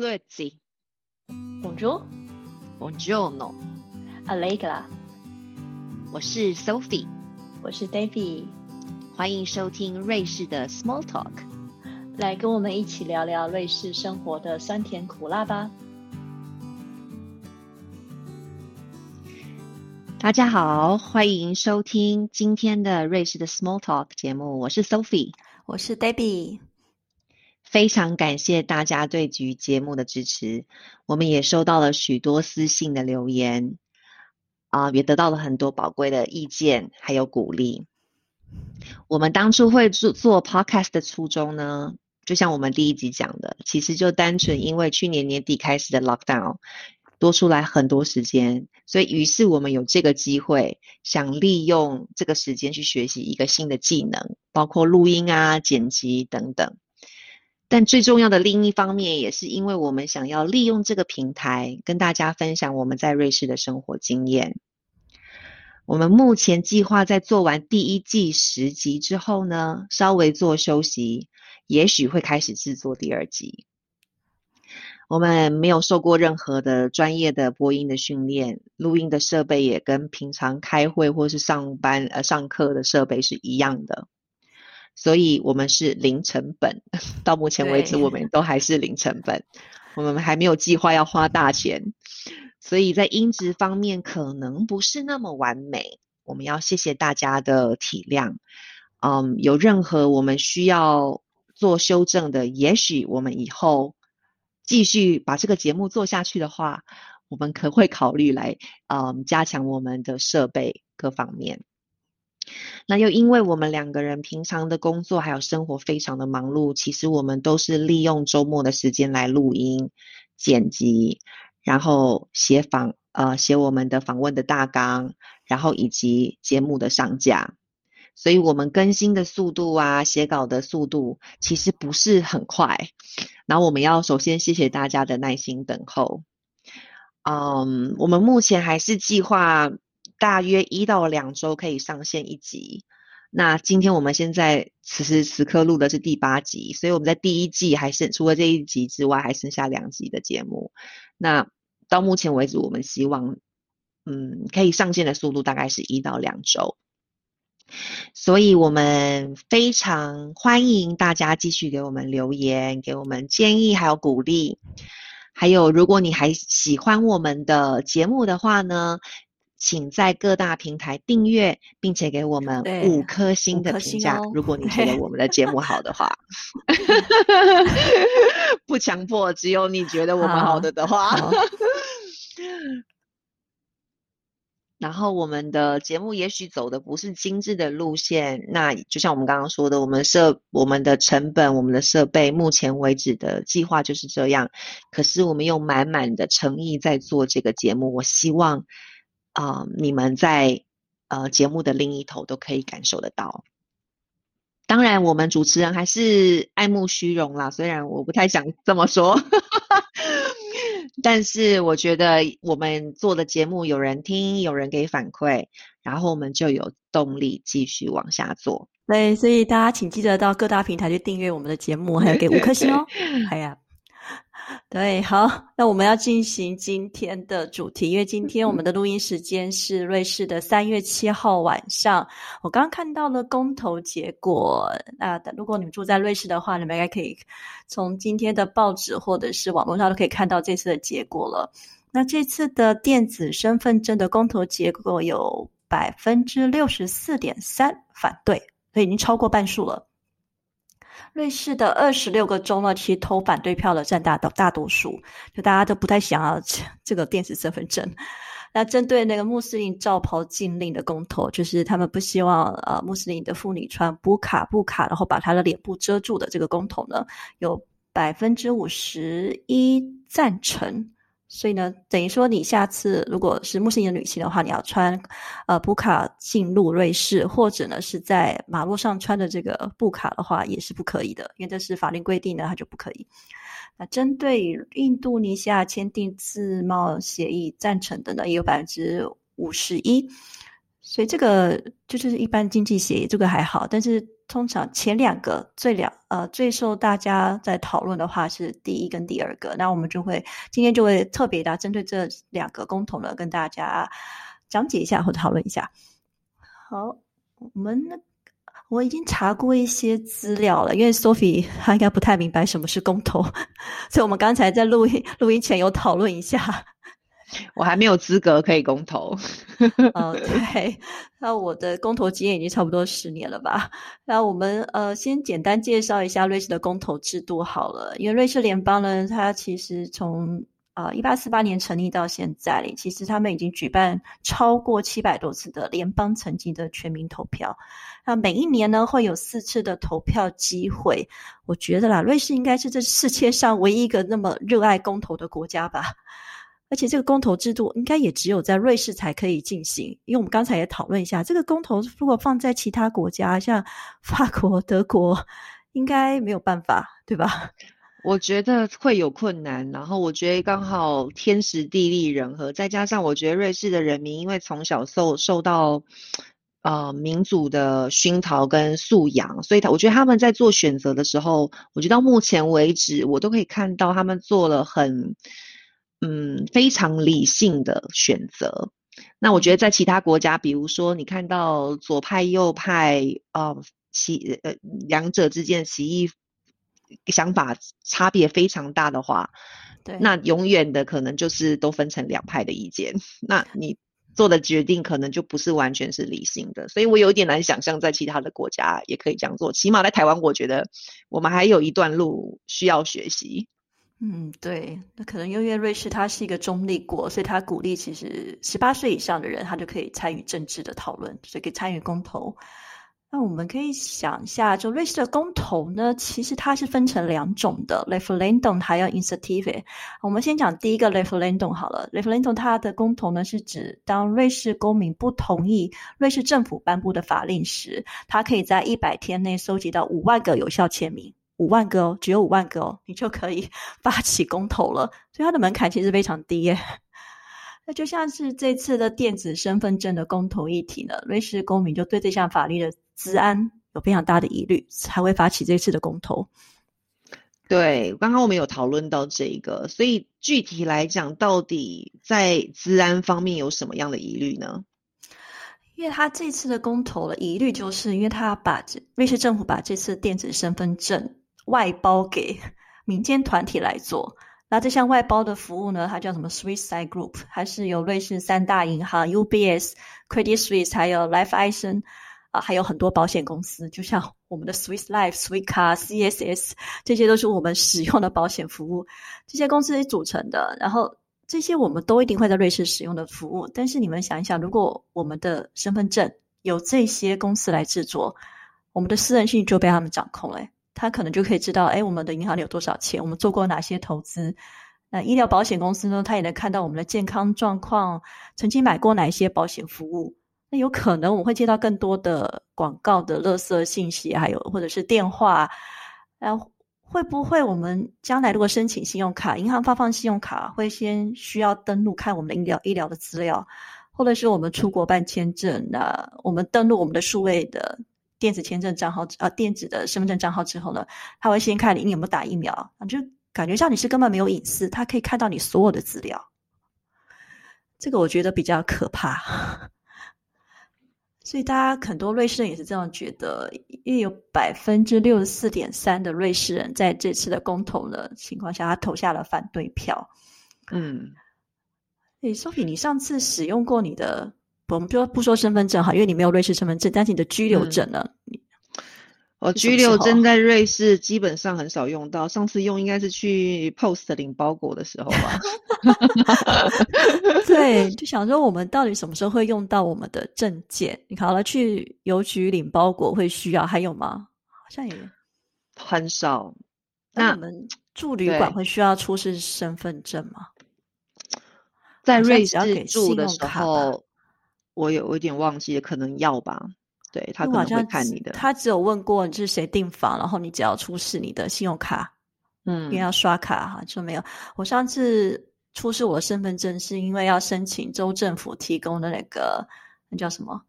Grüezi, Bonjour, Buongiorno，Allegra，我是 Sophie，我是 David，欢迎收听瑞士的 Small Talk。来跟我们一起聊聊瑞士生活的酸甜苦辣吧。大家好，欢迎收听今天的瑞士的 Small Talk 节目，我是 Sophie。我是 Debbie，非常感谢大家对局节目的支持，我们也收到了许多私信的留言，啊、也得到了很多宝贵的意见还有鼓励。我们当初会做做 podcast 的初衷呢，就像我们第一集讲的，其实就单纯因为去年年底开始的 lockdown 多出来很多时间，所以于是我们有这个机会，想利用这个时间去学习一个新的技能，包括录音啊、剪辑等等。但最重要的另一方面，也是因为我们想要利用这个平台，跟大家分享我们在瑞士的生活经验。我们目前计划在做完第一季十集之后呢，稍微做休息，也许会开始制作第二集。我们没有受过任何的专业的播音的训练，录音的设备也跟平常开会或是上班呃上课的设备是一样的，所以我们是零成本。到目前为止，我们都还是零成本，我们还没有计划要花大钱，所以在音质方面可能不是那么完美。我们要谢谢大家的体谅。嗯，有任何我们需要做修正的，也许我们以后继续把这个节目做下去的话，我们可会考虑来嗯加强我们的设备各方面。那又因为我们两个人平常的工作还有生活非常的忙碌，其实我们都是利用周末的时间来录音、剪辑，然后写访呃写我们的访问的大纲，然后以及节目的上架。所以我们更新的速度啊，写稿的速度其实不是很快。然后我们要首先谢谢大家的耐心等候。嗯，我们目前还是计划大约一到两周可以上线一集。那今天我们现在此时此刻录的是第八集，所以我们在第一季还剩除了这一集之外，还剩下两集的节目。那到目前为止，我们希望嗯可以上线的速度大概是一到两周。所以我们非常欢迎大家继续给我们留言，给我们建议还有鼓励。还有，如果你还喜欢我们的节目的话呢，请在各大平台订阅，并且给我们五颗星的评价。哦如果你觉得我们的节目好的话，不强迫，只有你觉得我们好好的的话。然后我们的节目也许走的不是精致的路线，那就像我们刚刚说的，我们设我们的成本、我们的设备，目前为止的计划就是这样。可是我们用满满的诚意在做这个节目，我希望啊、你们在呃节目的另一头都可以感受得到。当然，我们主持人还是爱慕虚荣啦，虽然我不太想这么说。但是我觉得我们做的节目有人听，有人给反馈，然后我们就有动力继续往下做。对，所以大家请记得到各大平台去订阅我们的节目，还有给五颗星哦。哎呀，对，好，那我们要进行今天的主题，因为今天我们的录音时间是瑞士的三月七号晚上。我刚刚看到了公投结果，那如果你们住在瑞士的话，你们应该可以从今天的报纸或者是网络上都可以看到这次的结果了。那这次的电子身份证的公投结果有百分之六十四点三反对，所以已经超过半数了。瑞士的二十六个州呢，其实投反对票的占大大多数，就大家都不太想要这这个电子身份证。那针对那个穆斯林罩袍禁令的公投，就是他们不希望呃穆斯林的妇女穿布卡布卡，然后把她的脸部遮住的这个公投呢，有百分之五十一赞成。所以呢，等于说你下次如果是穆斯林的女性的话，你要穿呃布卡进入瑞士，或者呢是在马路上穿的这个布卡的话，也是不可以的，因为这是法律规定的，它就不可以。那针对印度尼西亚签订自贸协议赞成的呢，也有百分之五十一。所以这个就是一般经济协议，这个还好。但是通常前两个最两呃最受大家在讨论的话是第一跟第二个，那我们就会今天就会特别的针对这两个公投呢，跟大家讲解一下或讨论一下。好，我们我已经查过一些资料了，因为 Sophie 她应该不太明白什么是公投，所以我们刚才在录音录音前有讨论一下。我还没有资格可以公投。嗯，对。那我的公投经验已经差不多十年了吧？那我们呃，先简单介绍一下瑞士的公投制度好了。因为瑞士联邦呢，它其实从啊一八四八年成立到现在，其实他们已经举办超过七百多次的联邦层级的全民投票。那每一年呢，会有四次的投票机会。我觉得啦，瑞士应该是这世界上唯一一个那么热爱公投的国家吧。而且这个公投制度应该也只有在瑞士才可以进行，因为我们刚才也讨论一下，这个公投如果放在其他国家，像 法国、德国，应该没有办法，对吧？我觉得会有困难。然后我觉得刚好天时地利人和，再加上我觉得瑞士的人民因为从小受受到呃民主的熏陶跟素养，所以他我觉得他们在做选择的时候，我觉得到目前为止，我都可以看到他们做了很。嗯，非常理性的选择。那我觉得在其他国家，比如说你看到左派、右派，呃，其呃两者之间的歧义想法差别非常大的话，对，那永远的可能就是都分成两派的意见。那你做的决定可能就不是完全是理性的。所以我有点难想象在其他的国家也可以这样做。起码在台湾，我觉得我们还有一段路需要学习。嗯，对，那可能因为瑞士它是一个中立国，所以它鼓励其实十八岁以上的人他就可以参与政治的讨论，所以可以参与公投。那我们可以想一下，就瑞士的公投呢，其实它是分成两种的，referendum 还有 initiative。我们先讲第一个 referendum 好了，referendum 它的公投呢是指当瑞士公民不同意瑞士政府颁布的法令时，他可以在一百天内收集到五万个有效签名。五万个哦，只有五万个哦，你就可以发起公投了。所以它的门槛其实非常低耶。那就像是这次的电子身份证的公投议题呢，瑞士公民就对这项法律的治安有非常大的疑虑，才会发起这次的公投。对，刚刚我们有讨论到这个，所以具体来讲，到底在治安方面有什么样的疑虑呢？因为他这次的公投的疑虑，就是因为他把瑞士政府把这次电子身份证。外包给民间团体来做，那这项外包的服务呢？它叫什么？Swiss Side Group，还是由瑞士三大银行 UBS、Credit Suisse 还有 Life i s e n 啊，还有很多保险公司，就像我们的 Swiss Life、Swiss Car、CSS，这些都是我们使用的保险服务，这些公司组成的。然后这些我们都一定会在瑞士使用的服务。但是你们想一想，如果我们的身份证由这些公司来制作，我们的私人性就被他们掌控了。他可能就可以知道，哎，我们的银行里有多少钱，我们做过哪些投资。那医疗保险公司呢，他也能看到我们的健康状况，曾经买过哪一些保险服务。那有可能我们会接到更多的广告的垃圾信息，还有或者是电话。然后会不会我们将来如果申请信用卡，银行发放信用卡会先需要登录看我们的医疗医疗的资料，或者是我们出国办签证，那我们登录我们的数位的。电子签证账号啊，电子的身份证账号之后呢，他会先看你你有没有打疫苗，就感觉上你是根本没有隐私，他可以看到你所有的资料。这个我觉得比较可怕，所以大家很多瑞士人也是这样觉得，因为有百分之六十四点三的瑞士人在这次的公投的情况下，他投下了反对票。嗯，诶，Sophie，你上次使用过你的？我们就不说身份证哈，因为你没有瑞士身份证，但是你的居留证呢？我居留证在瑞士基本上很少用到，上次用应该是去 Post 领包裹的时候吧。对，就想说我们到底什么时候会用到我们的证件？你好了，去邮局领包裹会需要，还有吗？好像也很少。那我们住旅馆会需要出示身份证吗？在瑞士住的时候。我有有点忘记了，可能要吧。对他可能会看你的。他只有问过你是谁订房，然后你只要出示你的信用卡，嗯，因为要刷卡哈，就没有。我上次出示我的身份证，是因为要申请州政府提供的那个那叫什么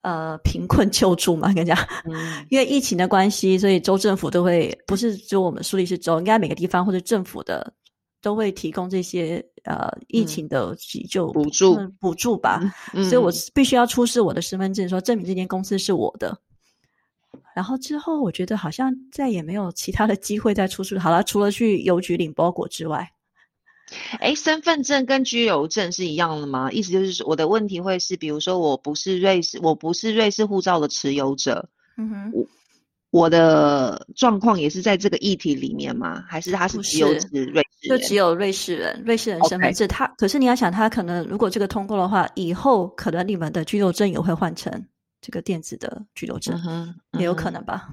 呃贫困救助嘛，跟你讲，嗯因为疫情的关系，所以州政府都会不是只有我们苏黎世州，应该每个地方或者政府的都会提供这些呃疫情的急救补助嗯补助吧。嗯所以我必须要出示我的身份证，说证明这间公司是我的。然后之后，我觉得好像再也没有其他的机会再出示。好了，除了去邮局领包裹之外，哎，身份证跟居留证是一样的吗？意思就是说，我的问题会是，比如说我不是瑞士，我不是瑞士护照的持有者，嗯哼，我的状况也是在这个议题里面吗？还是他是只有瑞士人？就只有瑞士人，瑞士人身份证。他可是你要想，他可能如果这个通过的话，以后可能你们的居留证也会换成这个电子的居留证也有可能吧。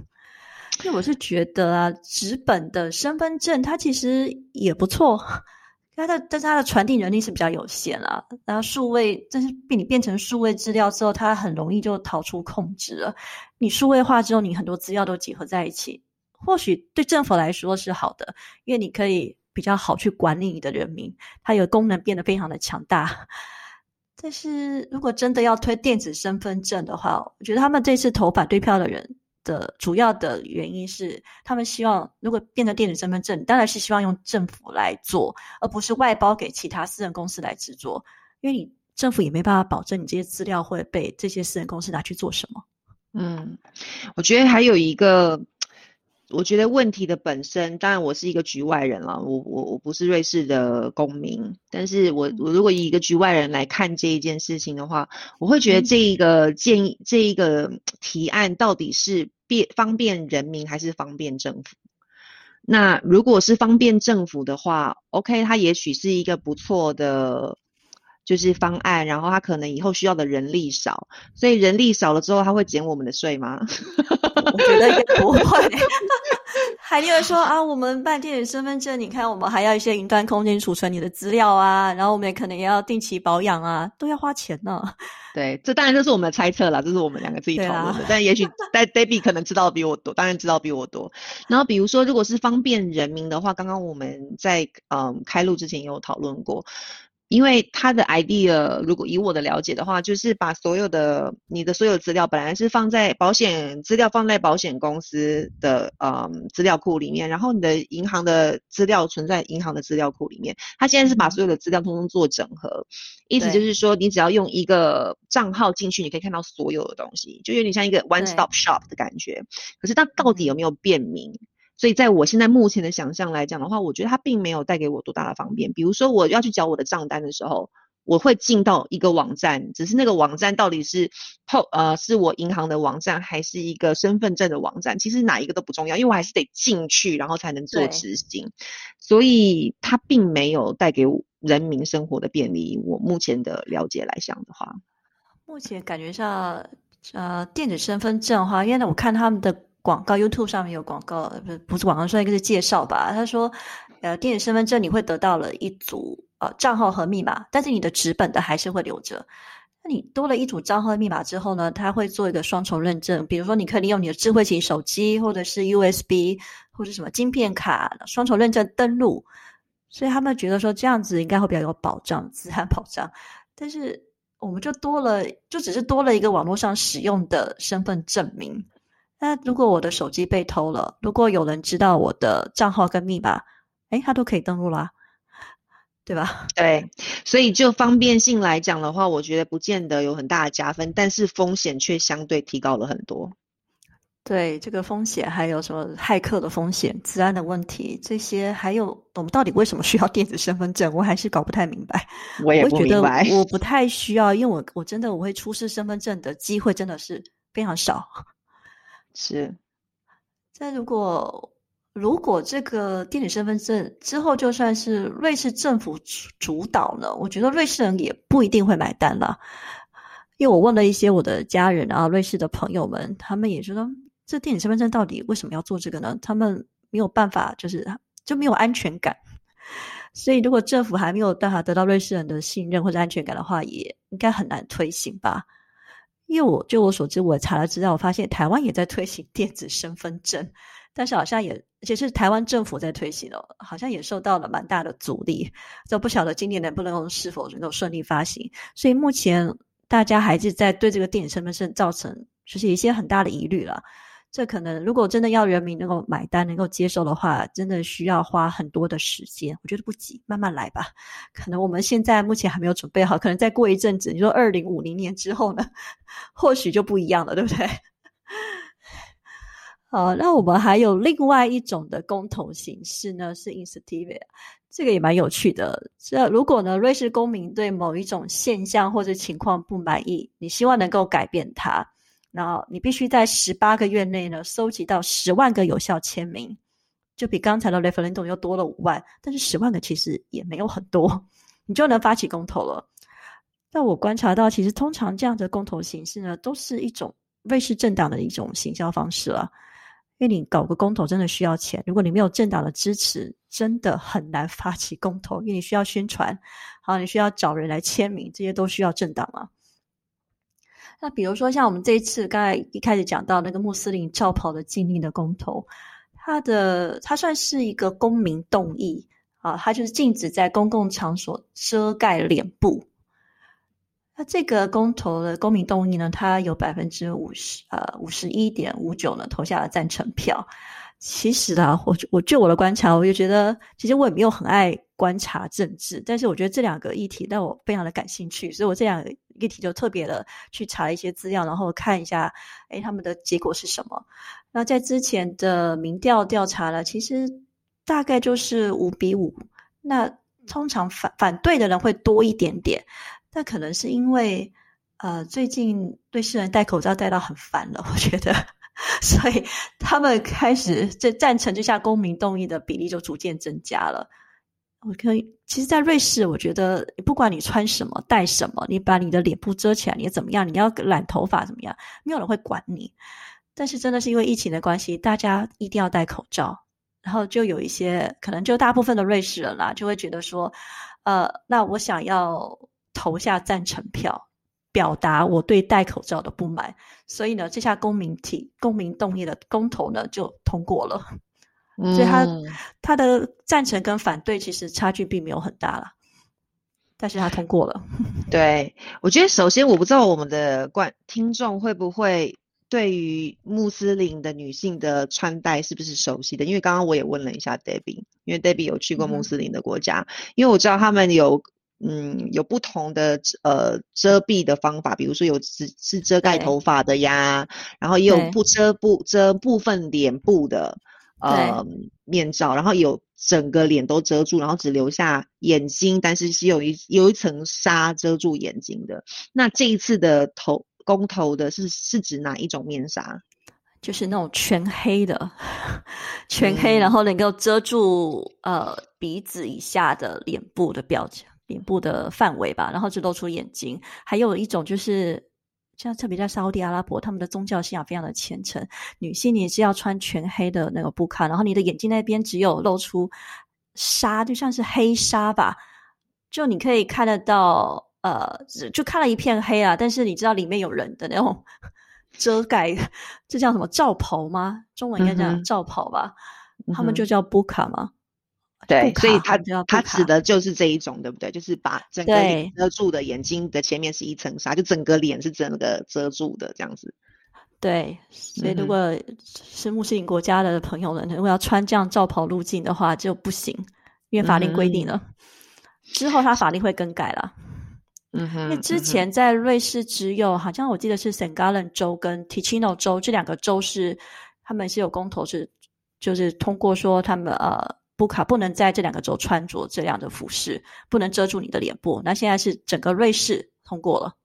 因为我是觉得啊，纸本的身份证它其实也不错，它的但是它的传递能力是比较有限啊。然后数位，但是被你变成数位资料之后，它很容易就逃出控制了。你数位化之后，你很多资料都结合在一起，或许对政府来说是好的，因为你可以比较好去管理你的人民，它有功能变得非常的强大。但是如果真的要推电子身份证的话，我觉得他们这次投反对票的人的主要的原因是，他们希望如果变成电子身份证，当然是希望用政府来做，而不是外包给其他私人公司来制作，因为你政府也没办法保证你这些资料会被这些私人公司拿去做什么。嗯，我觉得还有一个，我觉得问题的本身，当然我是一个局外人了，我我我不是瑞士的公民，但是我我如果以一个局外人来看这一件事情的话，我会觉得嗯这一个建议，这一个提案到底是便方便人民还是方便政府？那如果是方便政府的话，OK，它也许是一个不错的。就是方案，然后他可能以后需要的人力少，所以人力少了之后，他会减我们的税吗？我觉得也不会。还有人说啊，我们办电子身份证，你看我们还要一些云端空间储存你的资料啊，然后我们也可能也要定期保养啊，都要花钱呢。对，这当然这是我们的猜测啦，这是我们两个自己讨论的。但也许 但 Debbie 可能知道的比我多，当然知道比我多。然后比如说，如果是方便人民的话，刚刚我们在嗯开录之前也有讨论过。因为他的 idea，如果以我的了解的话，就是把所有的你的所有资料本来是放在保险资料放在保险公司的嗯资料库里面，然后你的银行的资料存在银行的资料库里面。他现在是把所有的资料通通做整合，意思就是说，你只要用一个账号进去，你可以看到所有的东西，就有点像一个 one stop shop 的感觉。可是它到底有嗯没有便民？所以在我现在目前的想象来讲的话，我觉得它并没有带给我多大的方便。比如说我要去缴我的账单的时候，我会进到一个网站，只是那个网站到底是 PO 呃是我银行的网站还是一个身份证的网站，其实哪一个都不重要，因为我还是得进去，然后才能做执行。所以它并没有带给我人民生活的便利。我目前的了解来讲的话，目前感觉上，呃，电子身份证的话，因为我看他们的广告，YouTube 上面有广告，不是不是广告，说一个是介绍吧。他说，呃，电子身份证你会得到了一组呃账号和密码，但是你的纸本的还是会留着。那你多了一组账号和密码之后呢，它会做一个双重认证，比如说你可以利用你的智慧型手机，或者是 USB，或者什么晶片卡双重认证登录。所以他们觉得说这样子应该会比较有保障，资安保障。但是我们就多了，就只是多了一个网络上使用的身份证明。那如果我的手机被偷了，如果有人知道我的账号跟密码，诶，他都可以登录啦，对吧？对，所以就方便性来讲的话，我觉得不见得有很大的加分，但是风险却相对提高了很多。对这个风险，还有什么骇客的风险、治安的问题，这些还有我们到底为什么需要电子身份证，我还是搞不太明白。我也不我觉得明白。我不太需要，因为我我真的我会出示身份证的机会真的是非常少。是，但如果如果这个电子身份证之后就算是瑞士政府主主导呢，我觉得瑞士人也不一定会买单啦。因为我问了一些我的家人啊，瑞士的朋友们，他们也觉得这电子身份证到底为什么要做这个呢？他们没有办法，就是就没有安全感。所以，如果政府还没有办法得到瑞士人的信任或者安全感的话，也应该很难推行吧。因为我就我所知，我查了资料，我发现台湾也在推行电子身份证，但是好像也而且是台湾政府在推行哦，好像也受到了蛮大的阻力。就不晓得今年能不能是否能够顺利发行。所以目前大家还是在对这个电子身份证造成就是一些很大的疑虑了。这可能如果真的要人民能够买单、能够接受的话，真的需要花很多的时间。我觉得不急，慢慢来吧。可能我们现在目前还没有准备好，可能再过一阵子，你说二零五零年之后呢，或许就不一样了，对不对？好，那我们还有另外一种的公投形式呢，是 initiative，这个也蛮有趣的。这如果呢，瑞士公民对某一种现象或者情况不满意，你希望能够改变它。然后你必须在十八个月内呢，收集到十万个有效签名，就比刚才的 referendum 又多了五万，但是十万个其实也没有很多，你就能发起公投了。但我观察到，其实通常这样的公投形式呢，都是一种瑞士政党的一种行销方式了。因为你搞个公投真的需要钱，如果你没有政党的支持，真的很难发起公投，因为你需要宣传，好，你需要找人来签名，这些都需要政党啊。那比如说，像我们这一次刚才一开始讲到那个穆斯林罩袍的禁令的公投，它的它算是一个公民动议啊，它就是禁止在公共场所遮盖脸部。那这个公投的公民动议呢，它有百分之五十呃五十一点五九呢投下了赞成票。其实啊，我我就我的观察，我就觉得，其实我也没有很爱观察政治，但是我觉得这两个议题让我非常的感兴趣，所以我这两个议题就特别的去查一些资料，然后看一下，哎，他们的结果是什么。那在之前的民调调查呢，其实大概就是五比五。那通常反反对的人会多一点点，但可能是因为，呃，最近对世人戴口罩戴到很烦了，我觉得。所以他们开始在赞成这项公民动议的比例就逐渐增加了。我可以，其实，在瑞士，我觉得不管你穿什么、戴什么，你把你的脸部遮起来，你怎么样？你要染头发怎么样？没有人会管你。但是，真的是因为疫情的关系，大家一定要戴口罩。然后，就有一些可能，就大部分的瑞士人啦，就会觉得说，呃，那我想要投下赞成票。表达我对戴口罩的不满，所以呢，这下公民体公民动议的公投呢就通过了，所以他他的赞成跟反对其实差距并没有很大了，但是他通过了。对，我觉得首先我不知道我们的观听众会不会对于穆斯林的女性的穿戴是不是熟悉的，因为刚刚我也问了一下 Debbie，因为 Debbie 有去过穆斯林的国家，因为我知道他们有。嗯，有不同的呃遮蔽的方法，比如说有只是遮盖头发的呀，然后也有不遮不遮部分脸部的呃面罩，然后有整个脸都遮住，然后只留下眼睛，但是是有一有一层纱遮住眼睛的。那这一次的头公头的是是指哪一种面纱？就是那种全黑的，全黑，然后能够遮住呃鼻子以下的脸部的表情。脸部的范围吧，然后只露出眼睛。还有一种就是，像特别在沙地阿拉伯，他们的宗教信仰非常的虔诚，女性你是要穿全黑的那个布卡，然后你的眼睛那边只有露出纱，就像是黑纱吧，就你可以看得到，呃，就看了一片黑啊，但是你知道里面有人的那种 遮盖，这叫什么罩袍吗？中文应该叫罩袍吧？他们就叫布卡吗？对，所以它它指的就是这一种，对不对？就是把整个脸遮住的眼睛的前面是一层纱，就整个脸是整个遮住的这样子。对，所以如果是穆斯林国家的朋友们，如果要穿这样罩袍路径的话，就不行，因为法令规定了。之后他法令会更改了。嗯哼，因为之前在瑞士只有好像我记得是 Saint Gallen 州跟 Ticino 州这两个州是他们是有公投是就是通过说他们呃。布卡不能在这两个州穿着这样的服饰，不能遮住你的脸部。那现在是整个瑞士通过了。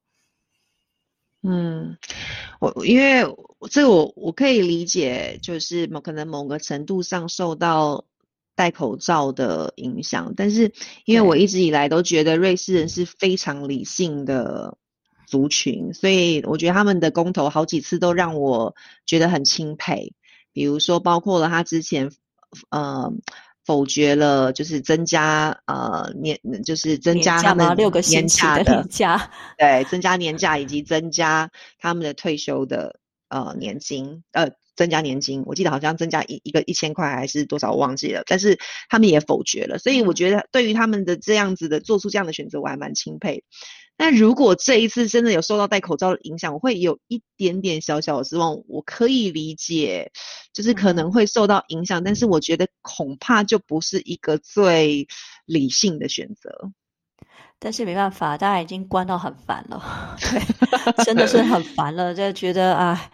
嗯，我因为这个我我可以理解，就是某可能某个程度上受到戴口罩的影响，但是因为我一直以来都觉得瑞士人是非常理性的族群，所以我觉得他们的公投好几次都让我觉得很钦佩。比如说，包括了他之前，呃。否决了，就是增加呃年，就是增加他们六个年假的年假，对，增加年假以及增加他们的退休的呃年金，呃，增加年金，我记得好像增加一一个一千块还是多少，我忘记了，但是他们也否决了，所以我觉得对于他们的这样子的做出这样的选择，我还蛮钦佩。那如果这一次真的有受到戴口罩的影响，我会有一点点小小的失望。我可以理解，就是可能会受到影响，但是我觉得恐怕就不是一个最理性的选择。但是没办法，大家已经关到很烦了，对，真的是很烦了，就觉得啊。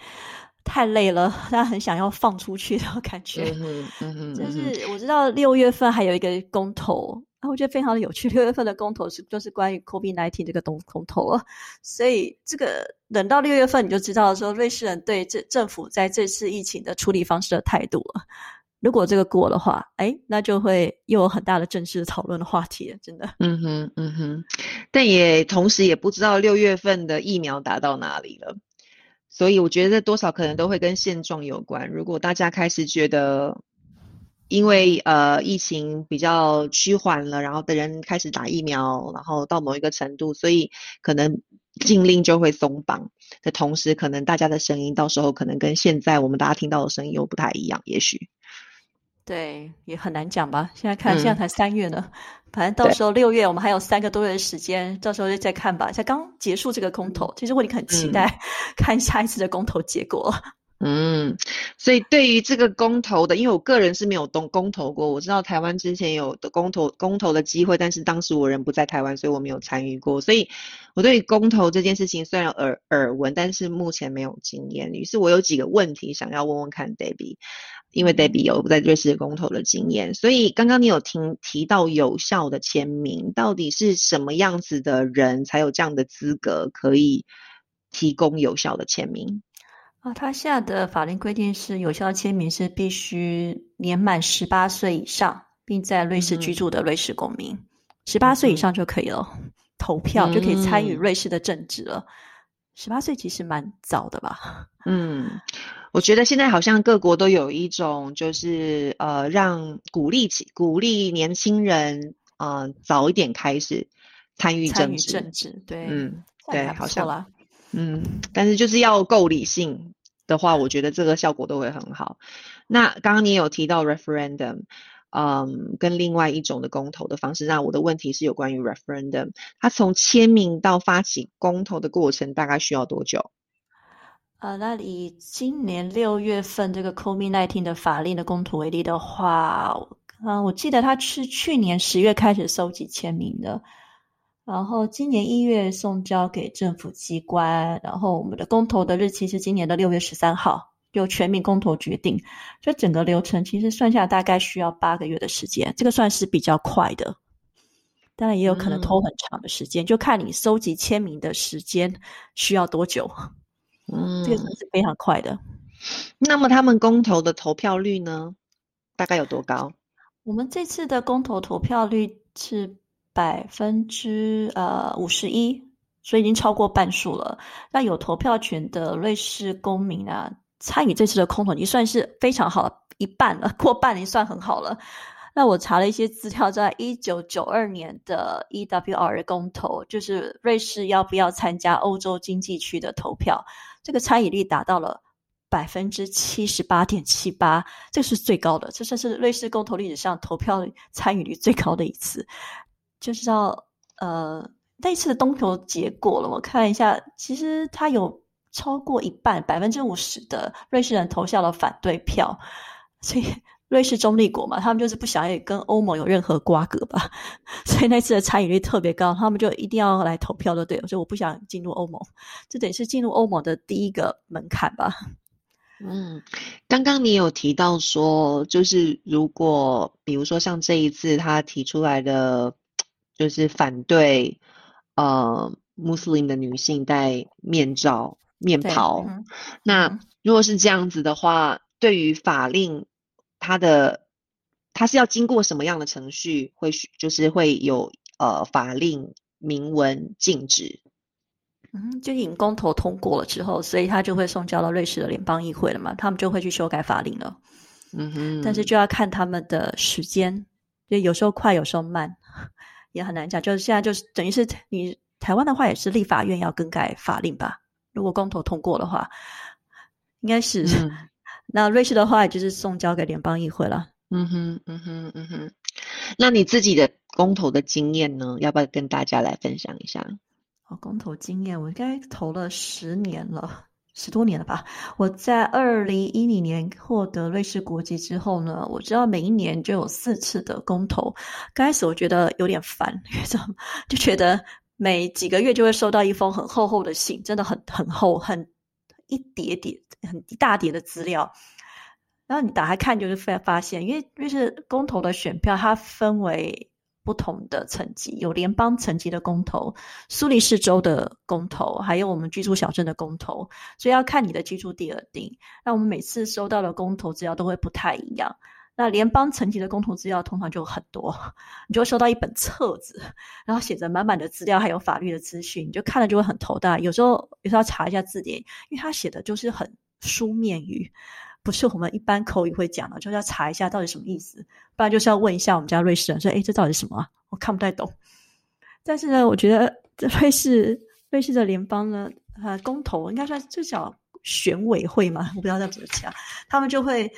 太累了，大家很想要放出去的感觉。嗯嗯就是我知道六月份还有一个公投，啊，我觉得非常的有趣。六月份的公投是就是关于 COVID nineteen 这个东公投了，所以这个等到六月份你就知道说瑞士人对这政府在这次疫情的处理方式的态度了。如果这个过的话，哎，那就会又有很大的正式讨论的话题了，真的。嗯哼嗯哼，但也同时也不知道六月份的疫苗打到哪里了。所以我觉得多少可能都会跟现状有关。如果大家开始觉得，因为呃疫情比较趋缓了，然后的人开始打疫苗，然后到某一个程度，所以可能禁令就会松绑的同时，可能大家的声音到时候可能跟现在我们大家听到的声音又不太一样，也许。对，也很难讲吧。现在看，现在才三月呢，反正到时候六月，我们还有三个多月的时间，到时候再看吧。才刚结束这个公投，其实我已经很期待 看下一次的公投结果。嗯，所以对于这个公投的，因为我个人是没有动公投过，我知道台湾之前有的公投公投的机会，但是当时我人不在台湾，所以我没有参与过。所以我对于公投这件事情虽然耳耳闻，但是目前没有经验。于是我有几个问题想要问问看 Debbie。因为 Debbie 有在瑞士公投的经验，所以刚刚你有听提到有效的签名，到底是什么样子的人才有这样的资格可以提供有效的签名？啊，他下的法令规定是有效签名是必须年满十八岁以上，并在瑞士居住的瑞士公民，十八岁以上就可以了，投票就可以参与瑞士的政治了。十八岁其实蛮早的吧？嗯。我觉得现在好像各国都有一种，就是呃，让鼓励起鼓励年轻人啊，早一点开始参与政治。政治对，嗯，对，好像，嗯，但是就是要够理性的话，我觉得这个效果都会很好。那刚刚你有提到 referendum，嗯，跟另外一种的公投的方式。那我的问题是有关于 referendum，它从签名到发起公投的过程大概需要多久？呃，那以今年六月份这个 COVID-19 的法令的公投为例的话，嗯，我记得他是去年十月开始收集签名的，然后今年一月送交给政府机关，然后我们的公投的日期是今年的六月十三号，由全民公投决定。这整个流程其实算下大概需要八个月的时间，这个算是比较快的，当然也有可能拖很长的时间，就看你收集签名的时间需要多久。嗯，这个是非常快的。那么他们公投的投票率呢？大概有多高？我们这次的公投投票率是百分之呃五十一，所以已经超过半数了。那有投票权的瑞士公民啊，参与这次的公投已经算是非常好，一半了，过半已经算很好了。那我查了一些资料，在一九九二年的 EWR 公投，就是瑞士要不要参加欧洲经济区的投票。这个参与率达到了百分之七十八点七八，这是最高的，这算是瑞士公投历史上投票参与率最高的一次。就是要呃，那次的东投结果了，我看一下，其实他有超过一半，百分之五十的瑞士人投下了反对票，所以。瑞士中立国嘛，他们就是不想要跟欧盟有任何瓜葛吧，所以那次的参与率特别高，他们就一定要来投票，的对。所以我不想进入欧盟，这等于是进入欧盟的第一个门槛吧。嗯，刚刚你有提到说，就是如果比如说像这一次他提出来的，就是反对呃穆斯林的女性戴面罩、面袍，那如果是这样子的话，对于法令。它的它是要经过什么样的程序？会就是会有呃法令明文禁止。嗯，就引公投通过了之后，所以他就会送交到瑞士的联邦议会了嘛，他们就会去修改法令了。嗯哼，但是就要看他们的时间，就有时候快，有时候慢，也很难讲。就是现在就是等于是你台湾的话，也是立法院要更改法令吧？如果公投通过的话，应该是。那瑞士的话，就是送交给联邦议会了。嗯哼，嗯哼，嗯哼。那你自己的公投的经验呢？要不要跟大家来分享一下？哦公投经验，我应该投了十年了，十多年了吧。我在二零一零年获得瑞士国籍之后呢，我知道每一年就有四次的公投。刚开始我觉得有点烦，因为就觉得每几个月就会收到一封很厚厚的信，真的很很厚，很一叠叠、很一大叠的资料。然后你打开看，就是发发现，因为瑞士公投的选票它分为。不同的层级，有联邦层级的公投、苏黎世州的公投，还有我们居住小镇的公投，所以要看你的居住地而定。那我们每次收到的公投资料都会不太一样。那联邦层级的公投资料通常就很多，你就收到一本册子，然后写着满满的资料，还有法律的资讯，你就看了就会很头大。有时候有时候要查一下字典，因为他写的就是很书面语。不是我们一般口语会讲的，就是要查一下到底什么意思，不然就是要问一下我们家瑞士人说：“哎，这到底什么？我看不太懂。”但是呢，我觉得这 瑞士瑞士的联邦呢，呃，公投应该算最小选委会嘛，我不知道怎么讲，他们就会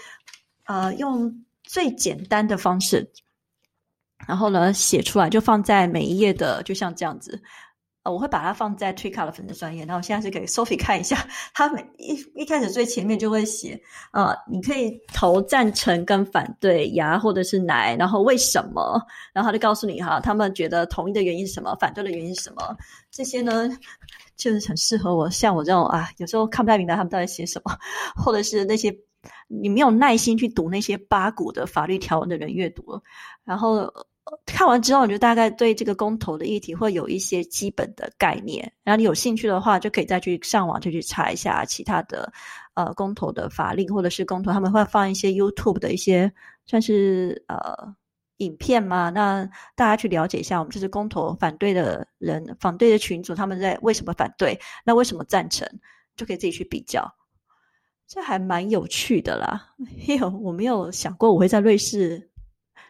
呃用最简单的方式，然后呢写出来，就放在每一页的，就像这样子。我会把它放在推卡的粉丝专页，然后现在是给 Sophie 看一下，他每一一开始最前面就会写，呃，你可以投赞成跟反对呀，或者是奶，然后为什么，然后他就告诉你哈，他们觉得同意的原因是什么，反对的原因是什么，这些呢，就是很适合我，像我这种啊，有时候看不太明白他们到底写什么，或者是那些你没有耐心去读那些八股的法律条文的人阅读，然后。看完之后，你就大概对这个公投的议题会有一些基本的概念。然后你有兴趣的话，就可以再去上网就去查一下其他的呃公投的法令，或者是公投他们会放一些 YouTube 的一些算是呃影片嘛。那大家去了解一下，我们这是公投反对的人，反对的群组他们在为什么反对，那为什么赞成，就可以自己去比较。这还蛮有趣的啦，因为我没有想过我会在瑞士。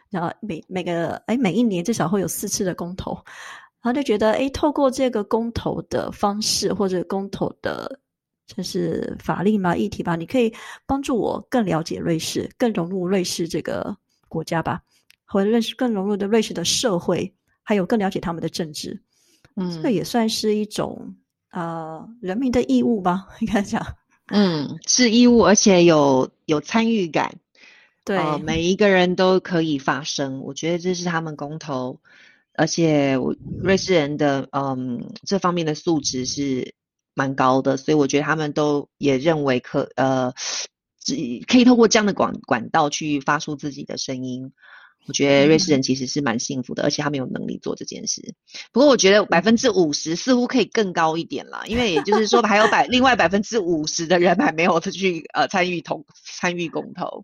然后每每个哎每一年至少会有四次的公投，然后就觉得哎透过这个公投的方式或者公投的，就是法令嘛议题吧，你可以帮助我更了解瑞士，更融入瑞士这个国家吧，或者认识更融入的瑞士的社会，还有更了解他们的政治。嗯，这也算是一种啊人民的义务吧，应该讲。嗯，是义务，而且有有参与感。对，每一个人都可以发声，我觉得这是他们公投，而且我瑞士人的嗯这方面的素质是蛮高的，所以我觉得他们都也认为可呃，可以透过这样的管管道去发出自己的声音。我觉得瑞士人其实是蛮幸福的，而且他们有能力做这件事。不过我觉得百分之五十似乎可以更高一点啦，因为也就是说还有百另外百分之五十的人还没有去呃参与同参与公投。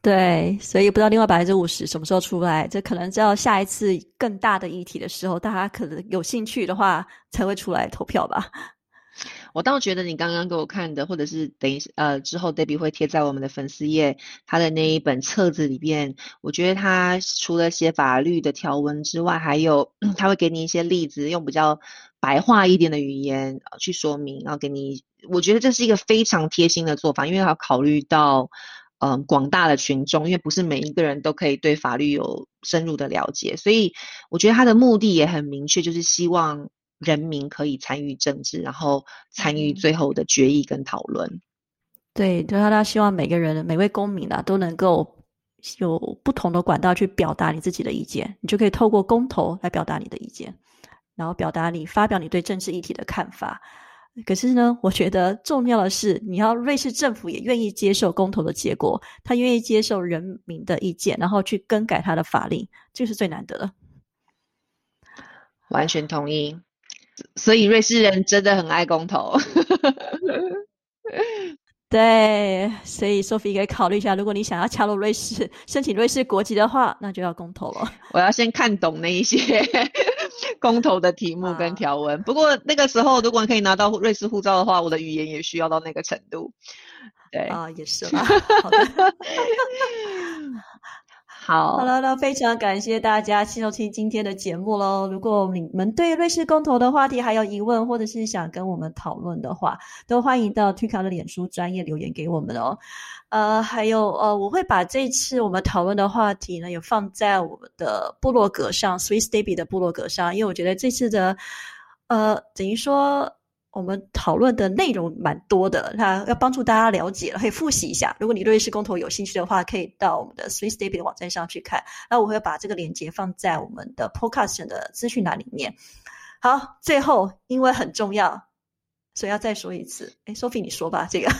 对，所以不知道另外百分之五十什么时候出来，这可能只要下一次更大的议题的时候，大家可能有兴趣的话才会出来投票吧。我倒觉得你刚刚给我看的，或者是等一呃之后，Debbie 会贴在我们的粉丝页，他的那一本册子里边，我觉得他除了写法律的条文之外，还有他会给你一些例子，用比较白话一点的语言去说明，然后给你，我觉得这是一个非常贴心的做法，因为他考虑到。嗯，广大的群众，因为不是每一个人都可以对法律有深入的了解，所以我觉得他的目的也很明确，就是希望人民可以参与政治，然后参与最后的决议跟讨论。对，就是他希望每个人、每位公民啊，都能够有不同的管道去表达你自己的意见，你就可以透过公投来表达你的意见，然后表达你发表你对政治议题的看法。可是呢，我觉得重要的是，你要瑞士政府也愿意接受公投的结果，他愿意接受人民的意见，然后去更改他的法令，这是最难得的。完全同意。所以瑞士人真的很爱公投。对，所以 Sophie 可以考虑一下，如果你想要加入瑞士，申请瑞士国籍的话，那就要公投了。我要先看懂那一些。公投的题目跟条文，不过那个时候如果可以拿到瑞士护照的话，我的语言也需要到那个程度。对啊，也是啦。好，好了，那非常感谢大家收听今天的节目喽。如果你们对瑞士公投的话题还有疑问，或者是想跟我们讨论的话，都欢迎到推卡的脸书专业留言给我们哦。呃，还有呃，我会把这次我们讨论的话题呢，也放在我们的部落格上，Swiss Baby 的部落格上，因为我觉得这次的呃，等于说我们讨论的内容蛮多的，那要帮助大家了解了，可以复习一下。如果你对瑞士公投有兴趣的话，可以到我们的 Swiss Daily 网站上去看。那我会把这个链接放在我们的 Podcast 的资讯栏里面。好，最后因为很重要，所以要再说一次。哎，Sophie，你说吧，这个。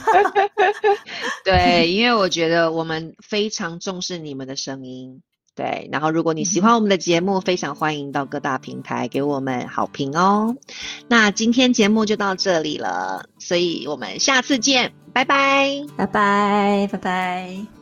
对，因为我觉得我们非常重视你们的声音。对，然后如果你喜欢我们的节目，非常欢迎到各大平台给我们好评哦。那今天节目就到这里了，所以我们下次见，拜拜，拜拜，拜拜。